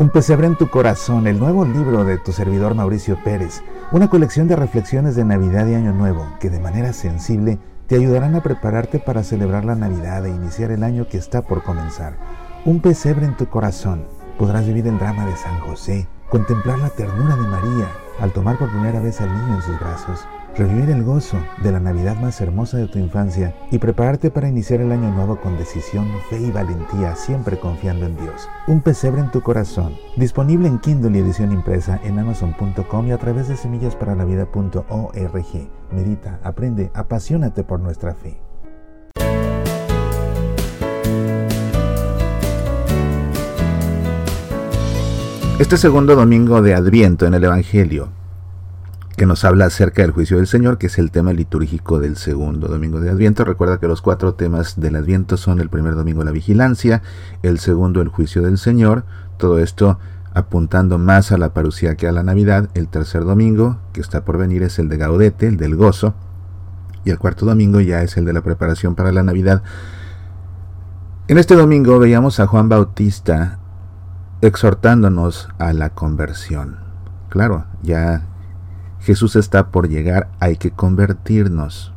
Un pesebre en tu corazón, el nuevo libro de tu servidor Mauricio Pérez, una colección de reflexiones de Navidad y Año Nuevo que de manera sensible te ayudarán a prepararte para celebrar la Navidad e iniciar el año que está por comenzar. Un pesebre en tu corazón, podrás vivir el drama de San José, contemplar la ternura de María al tomar por primera vez al niño en sus brazos revivir el gozo de la Navidad más hermosa de tu infancia y prepararte para iniciar el año nuevo con decisión, fe y valentía, siempre confiando en Dios. Un pesebre en tu corazón, disponible en Kindle y edición impresa en amazon.com y a través de semillasparalavida.org. Medita, aprende, apasionate por nuestra fe. Este segundo domingo de Adviento en el Evangelio que nos habla acerca del juicio del Señor, que es el tema litúrgico del segundo domingo de Adviento. Recuerda que los cuatro temas del Adviento son el primer domingo la vigilancia, el segundo el juicio del Señor, todo esto apuntando más a la parucía que a la Navidad. El tercer domingo, que está por venir, es el de Gaudete, el del gozo, y el cuarto domingo ya es el de la preparación para la Navidad. En este domingo veíamos a Juan Bautista exhortándonos a la conversión. Claro, ya Jesús está por llegar, hay que convertirnos.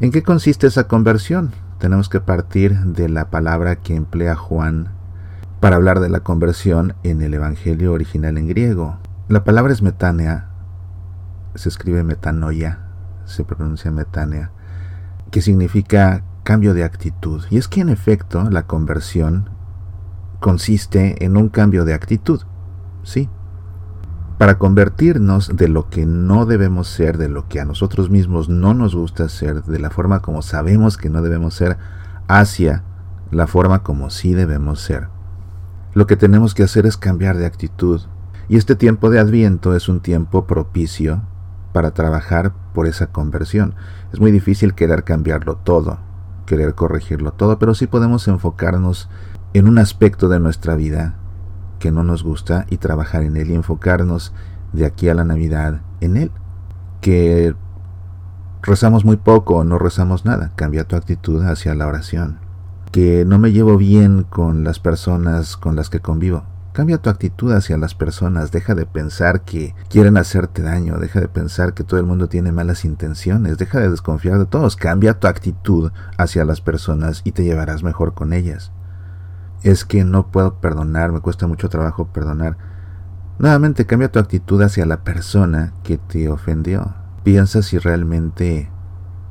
¿En qué consiste esa conversión? Tenemos que partir de la palabra que emplea Juan para hablar de la conversión en el Evangelio original en griego. La palabra es metánea, se escribe metanoia, se pronuncia metánea, que significa cambio de actitud. Y es que en efecto la conversión consiste en un cambio de actitud. Sí, para convertirnos de lo que no debemos ser, de lo que a nosotros mismos no nos gusta ser, de la forma como sabemos que no debemos ser, hacia la forma como sí debemos ser. Lo que tenemos que hacer es cambiar de actitud. Y este tiempo de adviento es un tiempo propicio para trabajar por esa conversión. Es muy difícil querer cambiarlo todo, querer corregirlo todo, pero sí podemos enfocarnos en un aspecto de nuestra vida que no nos gusta y trabajar en él y enfocarnos de aquí a la Navidad en él. Que rezamos muy poco o no rezamos nada, cambia tu actitud hacia la oración. Que no me llevo bien con las personas con las que convivo, Cambia tu actitud hacia las personas, deja de pensar que quieren hacerte daño, deja de pensar que todo el mundo tiene malas intenciones, deja de desconfiar de todos, cambia tu actitud hacia las personas y te llevarás mejor con ellas es que no puedo perdonar, me cuesta mucho trabajo perdonar. Nuevamente cambia tu actitud hacia la persona que te ofendió. Piensa si realmente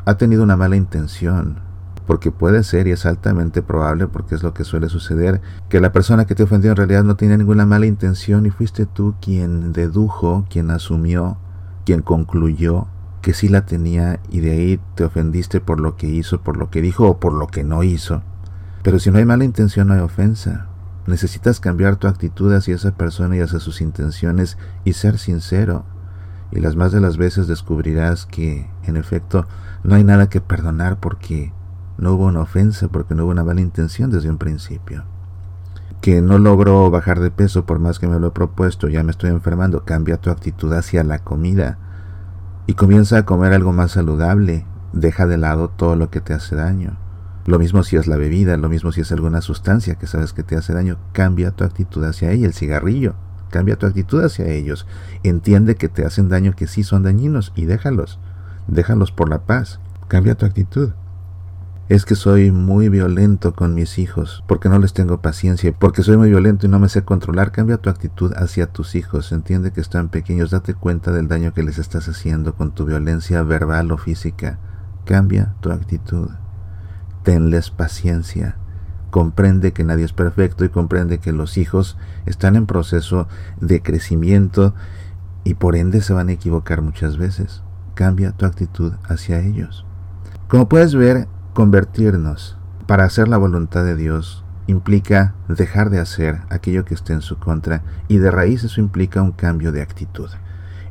ha tenido una mala intención, porque puede ser y es altamente probable, porque es lo que suele suceder, que la persona que te ofendió en realidad no tenía ninguna mala intención y fuiste tú quien dedujo, quien asumió, quien concluyó que sí la tenía y de ahí te ofendiste por lo que hizo, por lo que dijo o por lo que no hizo. Pero si no hay mala intención, no hay ofensa. Necesitas cambiar tu actitud hacia esa persona y hacia sus intenciones y ser sincero. Y las más de las veces descubrirás que, en efecto, no hay nada que perdonar porque no hubo una ofensa, porque no hubo una mala intención desde un principio. Que no logro bajar de peso por más que me lo he propuesto, ya me estoy enfermando. Cambia tu actitud hacia la comida y comienza a comer algo más saludable. Deja de lado todo lo que te hace daño. Lo mismo si es la bebida, lo mismo si es alguna sustancia que sabes que te hace daño, cambia tu actitud hacia ella, el cigarrillo, cambia tu actitud hacia ellos. Entiende que te hacen daño, que sí son dañinos y déjalos, déjalos por la paz, cambia tu actitud. Es que soy muy violento con mis hijos, porque no les tengo paciencia, porque soy muy violento y no me sé controlar. Cambia tu actitud hacia tus hijos. Entiende que están pequeños. Date cuenta del daño que les estás haciendo con tu violencia verbal o física. Cambia tu actitud tenles paciencia. Comprende que nadie es perfecto y comprende que los hijos están en proceso de crecimiento y por ende se van a equivocar muchas veces. Cambia tu actitud hacia ellos. Como puedes ver, convertirnos para hacer la voluntad de Dios implica dejar de hacer aquello que esté en su contra y de raíz eso implica un cambio de actitud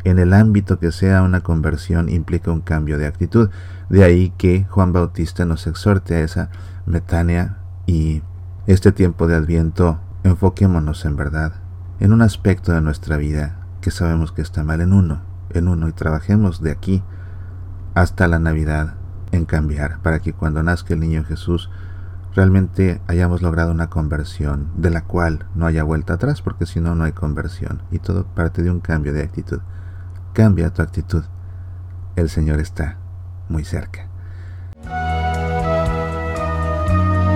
en el ámbito que sea una conversión implica un cambio de actitud. De ahí que Juan Bautista nos exhorte a esa metánea y este tiempo de adviento enfoquémonos en verdad, en un aspecto de nuestra vida que sabemos que está mal en uno, en uno y trabajemos de aquí hasta la Navidad en cambiar para que cuando nazca el niño Jesús realmente hayamos logrado una conversión de la cual no haya vuelta atrás, porque si no, no hay conversión. Y todo parte de un cambio de actitud. Cambia tu actitud. El Señor está muy cerca.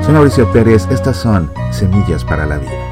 Soy Mauricio Pérez, estas son Semillas para la Vida.